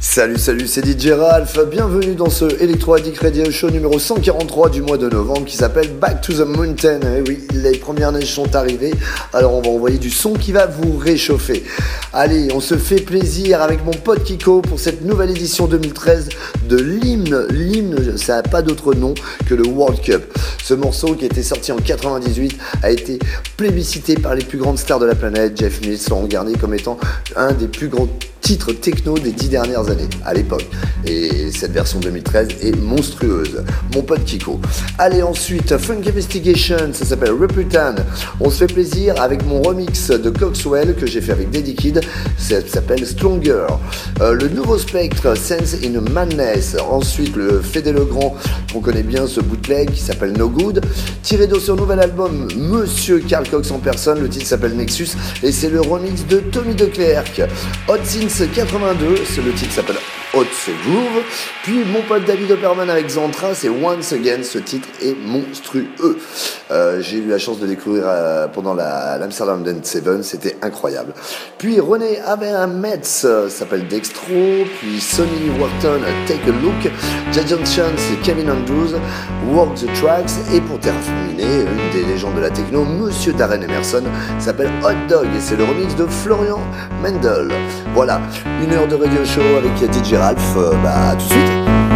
Salut, salut, c'est DJ Ralph. Bienvenue dans ce Electro Addict Radio Show numéro 143 du mois de novembre qui s'appelle Back to the Mountain. Eh oui, les premières neiges sont arrivées, alors on va envoyer du son qui va vous réchauffer. Allez, on se fait plaisir avec mon pote Kiko pour cette nouvelle édition 2013 de l'hymne. L'hymne, ça n'a pas d'autre nom que le World Cup. Ce morceau qui était sorti en 98 a été plébiscité par les plus grandes stars de la planète. Jeff Mills, Laurent Garnier comme étant un des plus grands titre techno des dix dernières années à l'époque. Et cette version 2013 est monstrueuse. Mon pote Kiko. Allez ensuite, Funk Investigation, ça s'appelle Reputan. On se fait plaisir avec mon remix de Coxwell que j'ai fait avec Daddy Kid. Ça s'appelle Stronger. Euh, le nouveau spectre, Sense in Madness. Ensuite, le Fédé Legrand, qu'on connaît bien, ce bootleg qui s'appelle No Good. Tiré de son nouvel album, Monsieur Carl Cox en personne. Le titre s'appelle Nexus et c'est le remix de Tommy DeClerc. Hot Since 82, c'est le titre s'appelle Hot Groove. Puis mon pote David Opperman avec Zantra, c'est Once Again, ce titre est monstrueux. Euh, j'ai eu la chance de découvrir euh, pendant l'Amsterdam Dance 7, c'était incroyable. Puis René Metz euh, s'appelle Dextro, puis Sonny Wharton, Take a Look, Jason Chance et Kevin Andrews, Walk the Tracks, et pour terminer, une des légendes de la techno, Monsieur Darren Emerson, s'appelle Hot Dog, et c'est le remix de Florian Mendel. Voilà, une heure de radio show avec DJ Ralph, bah tout de suite.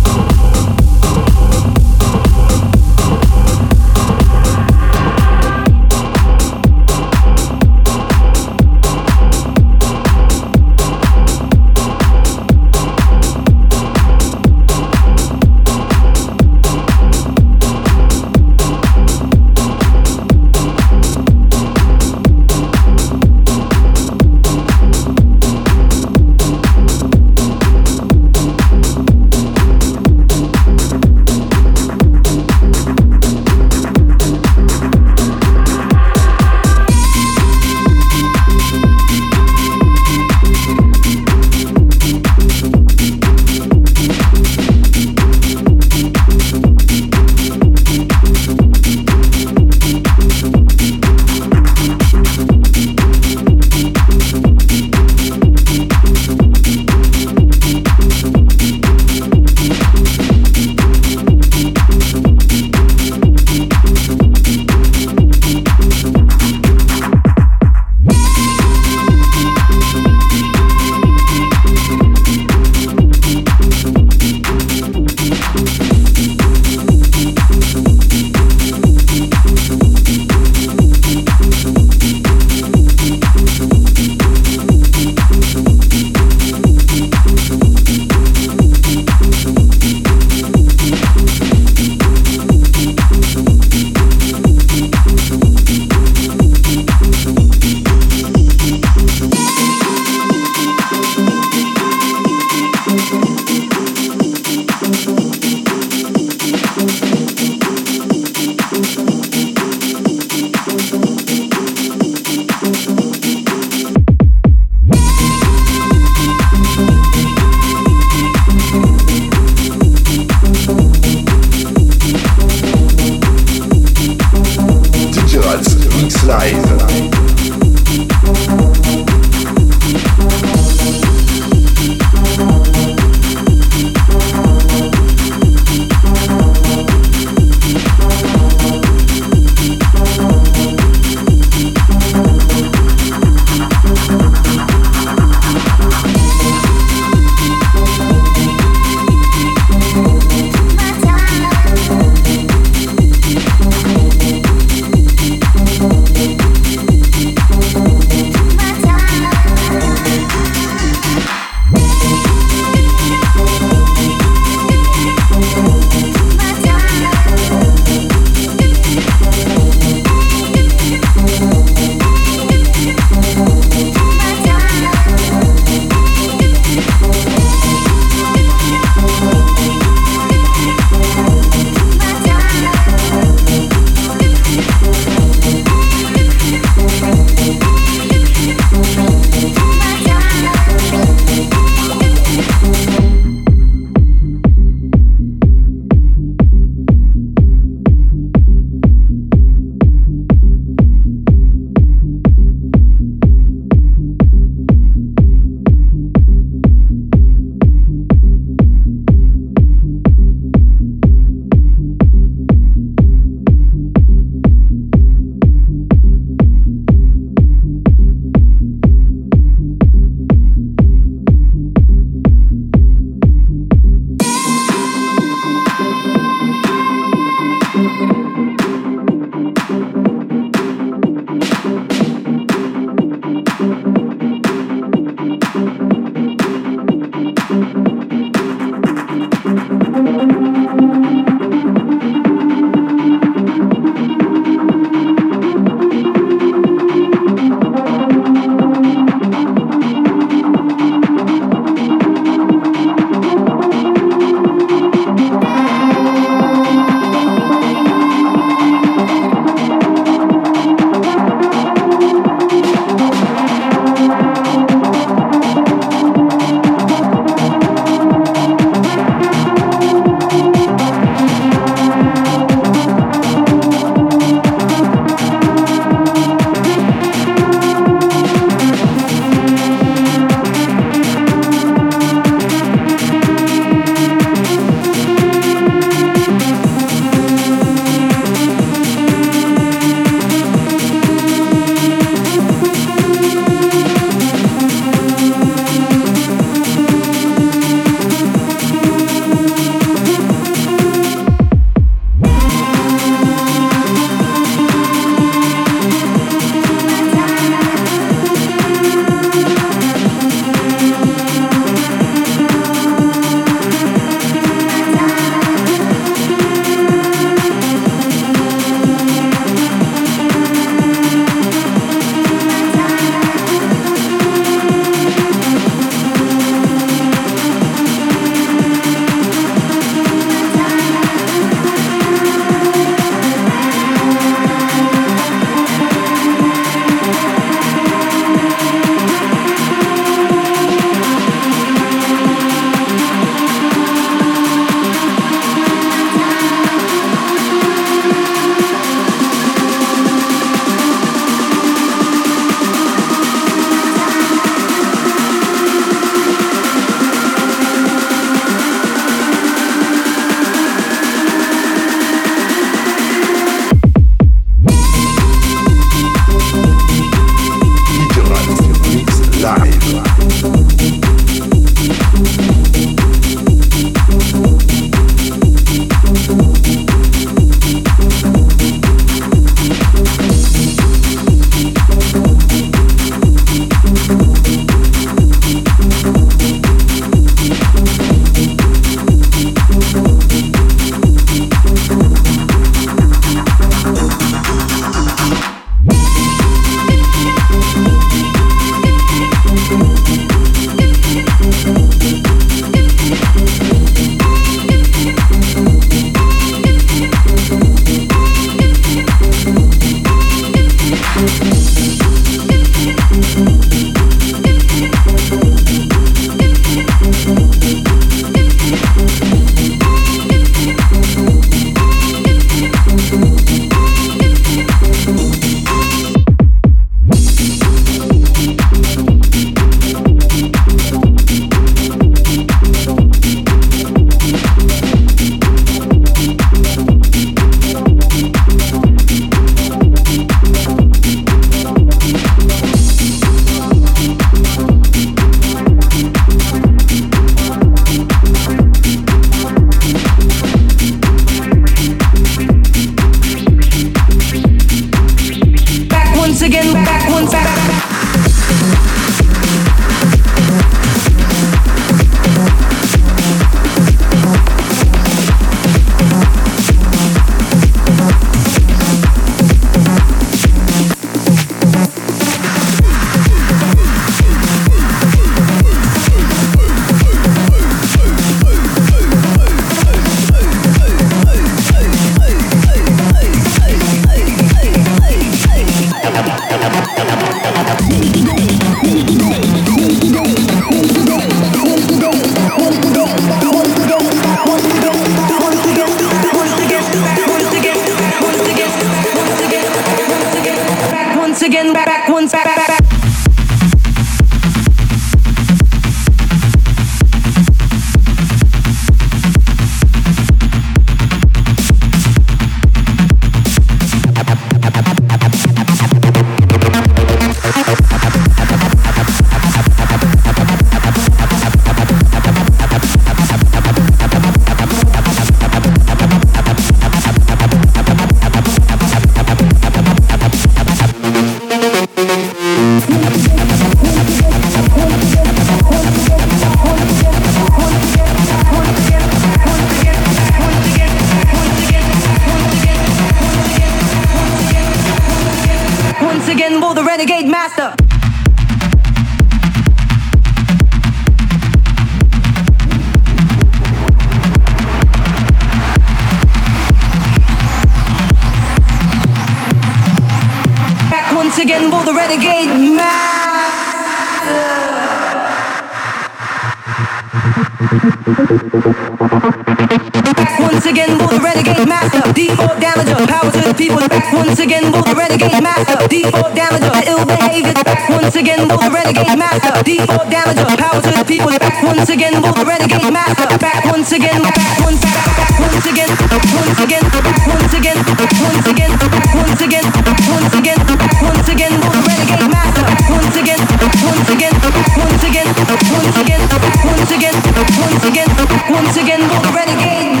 renegade mad back once again back once back back once again once again back once again once again back once again once again back once again renegade back once again once again once again once again once again once again once again renegade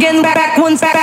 again, back, once, back.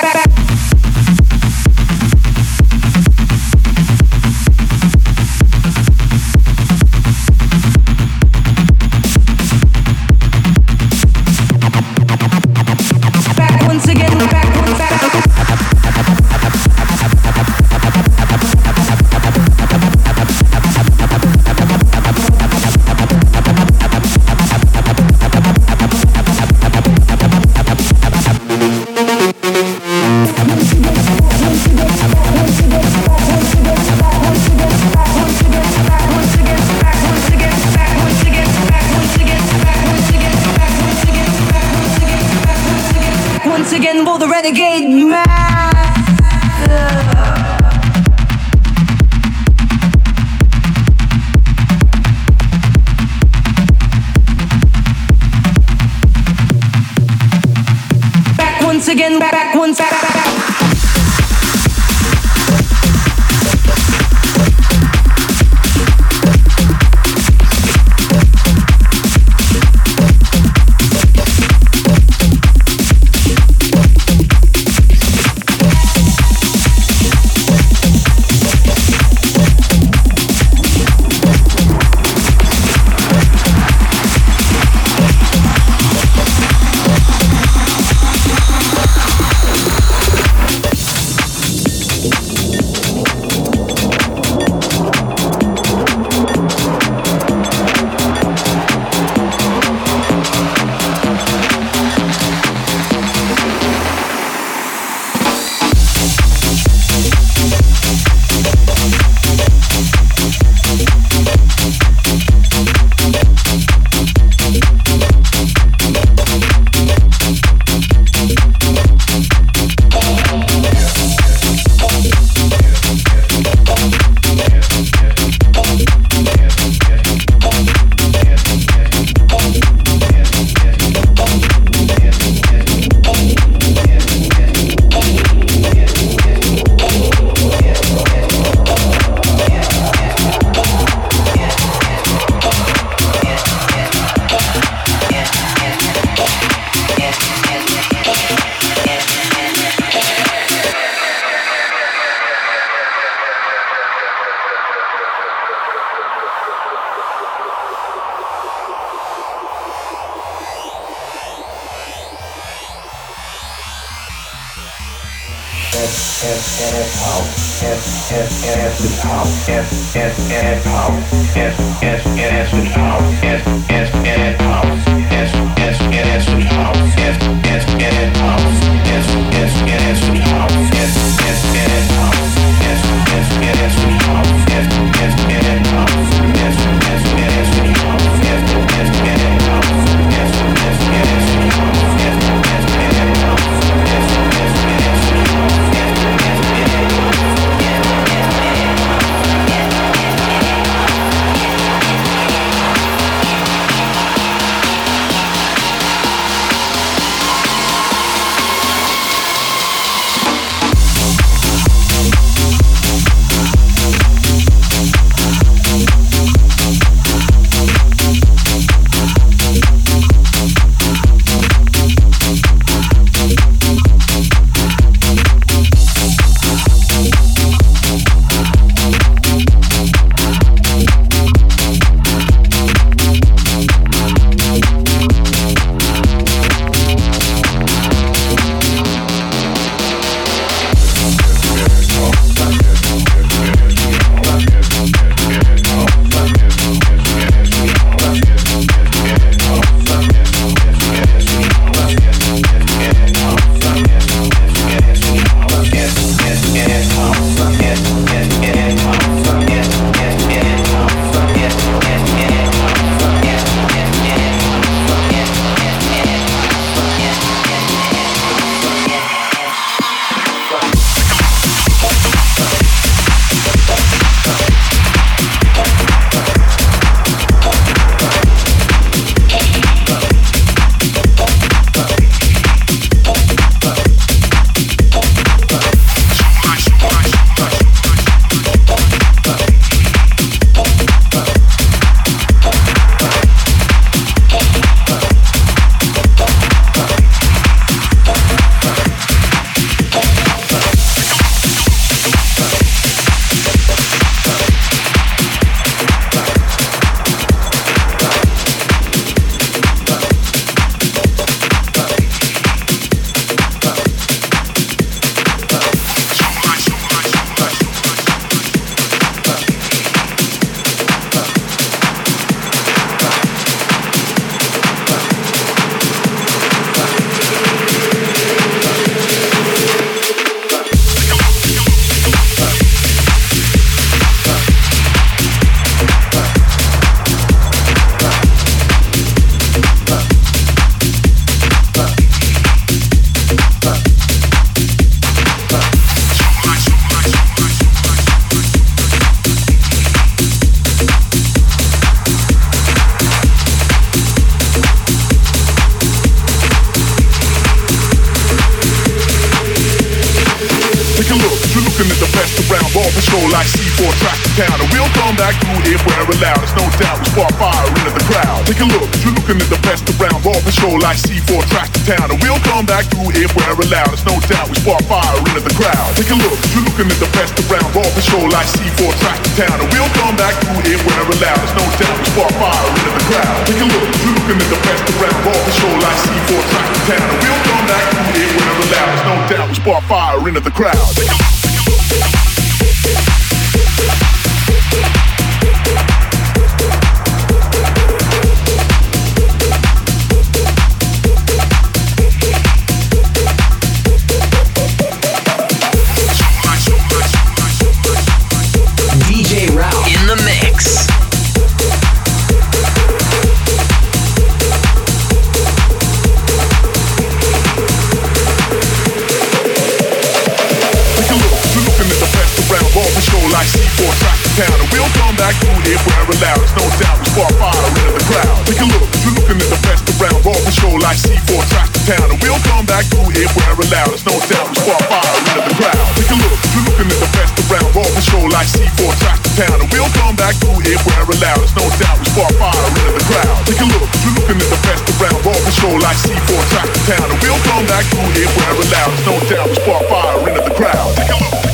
There's no doubt we spark fire into the crowd. Take a look, you're looking at the best around. Raw control like C4 track the town. And we'll come back through here forever loud. There's no doubt we spark fire into the crowd. Take a look.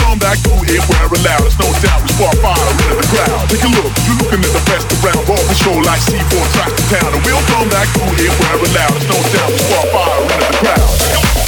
come back to it where it loudest. No doubt we spark fire in the crowd. Take a look, you're looking at the best around. All the show like C4 tracks to town. And we'll come back to it where it loudest. No doubt we spark fire in the crowd.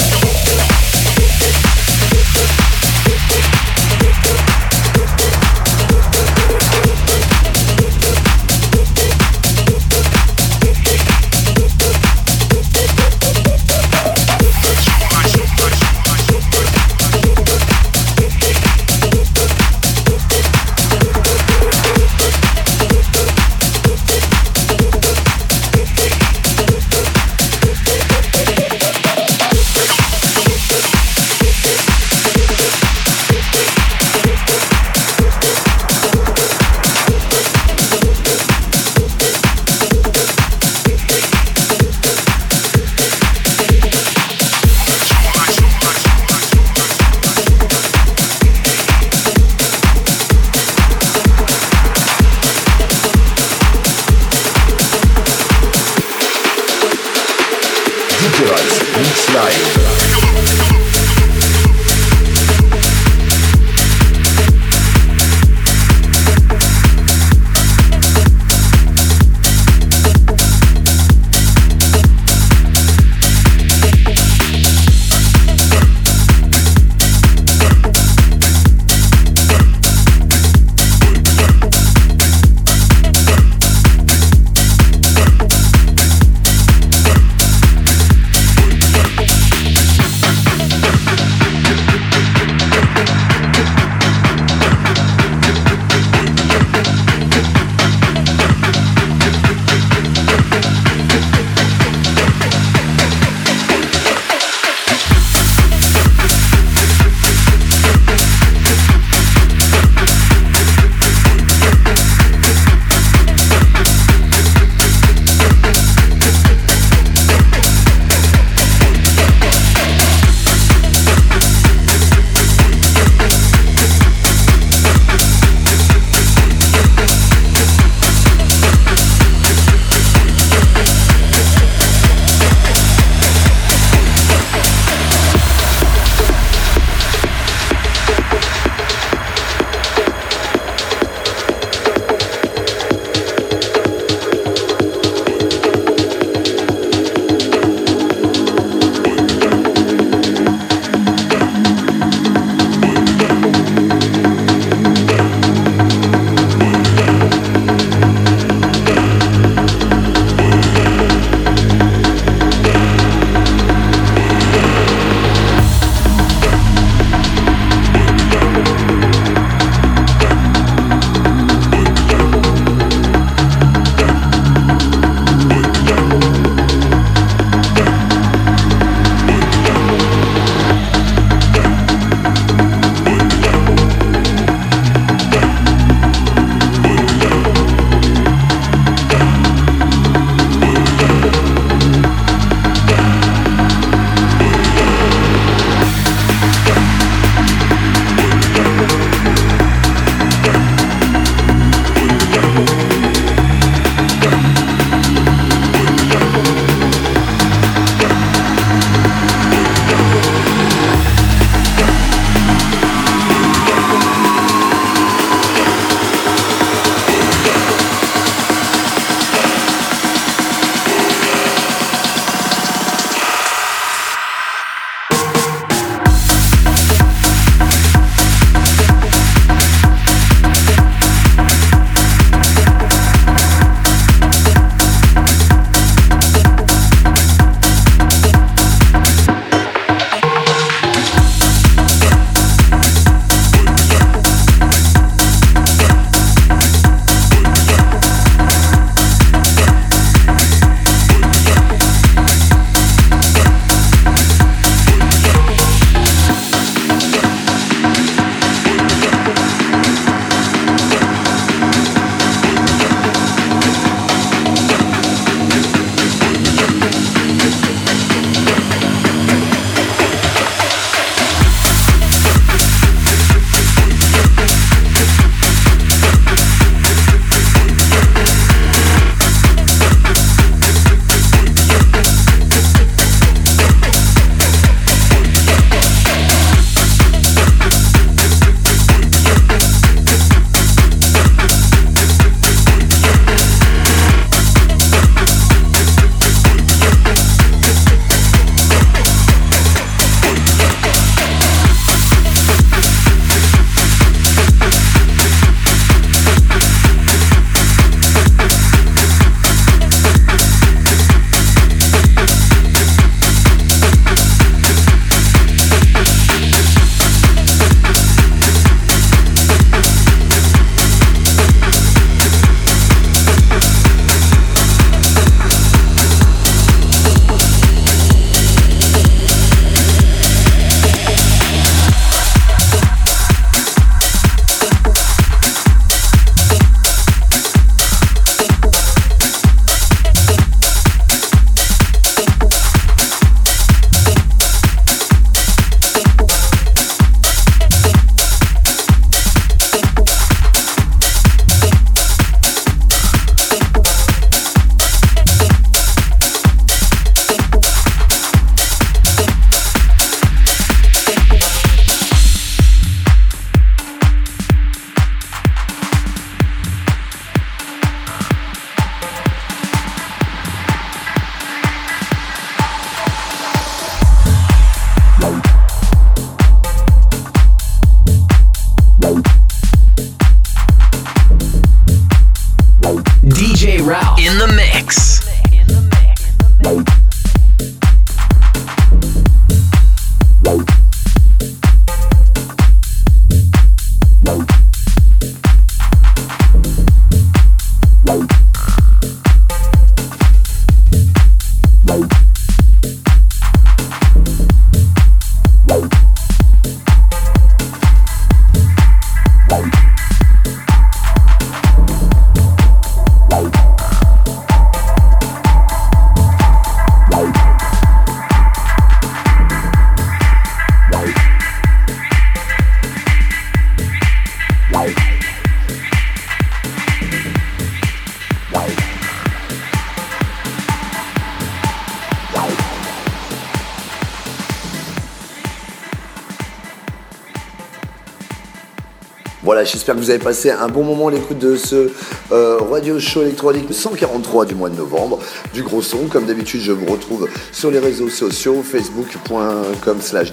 J'espère que vous avez passé un bon moment à l'écoute de ce euh, radio show électronique 143 du mois de novembre, du gros son. Comme d'habitude, je vous retrouve sur les réseaux sociaux, facebook.com slash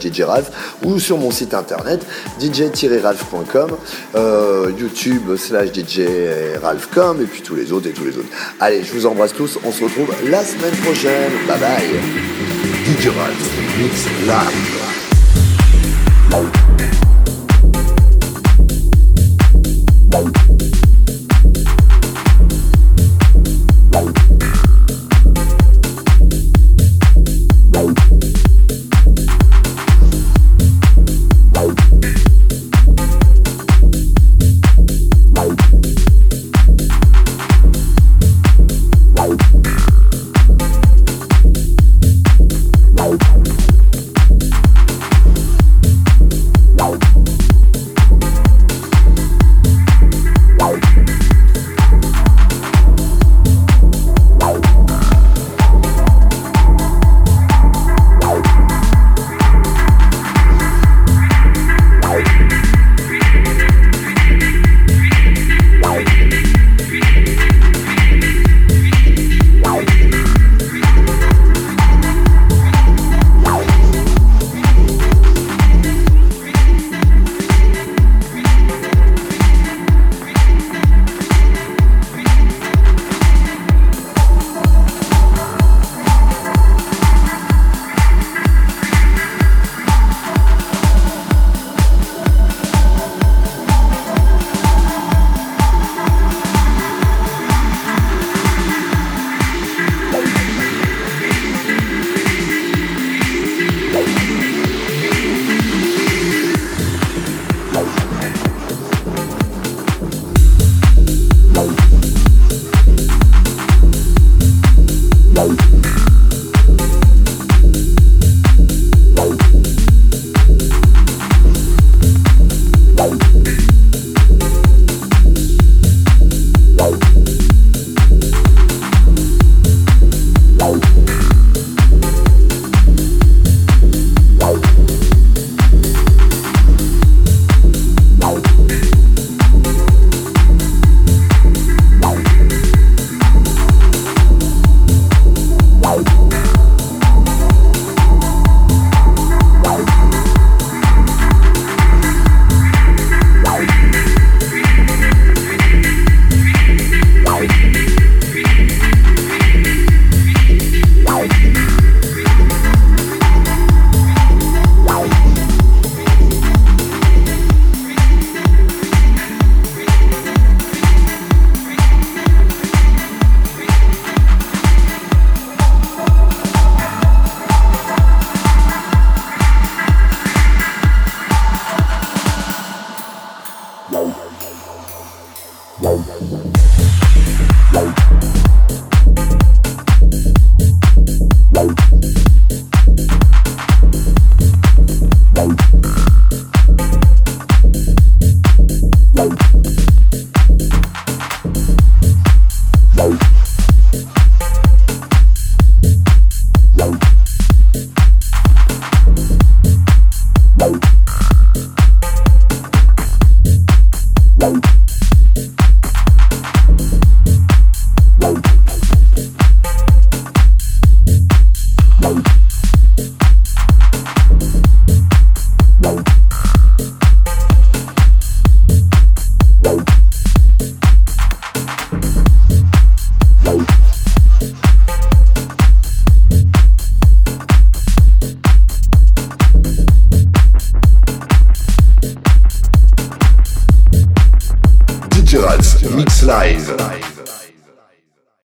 ou sur mon site internet dj-ralph.com, euh, youtube slash djralph.com et puis tous les autres et tous les autres. Allez, je vous embrasse tous, on se retrouve la semaine prochaine. Bye bye. DJ Ralph, mix live. Mix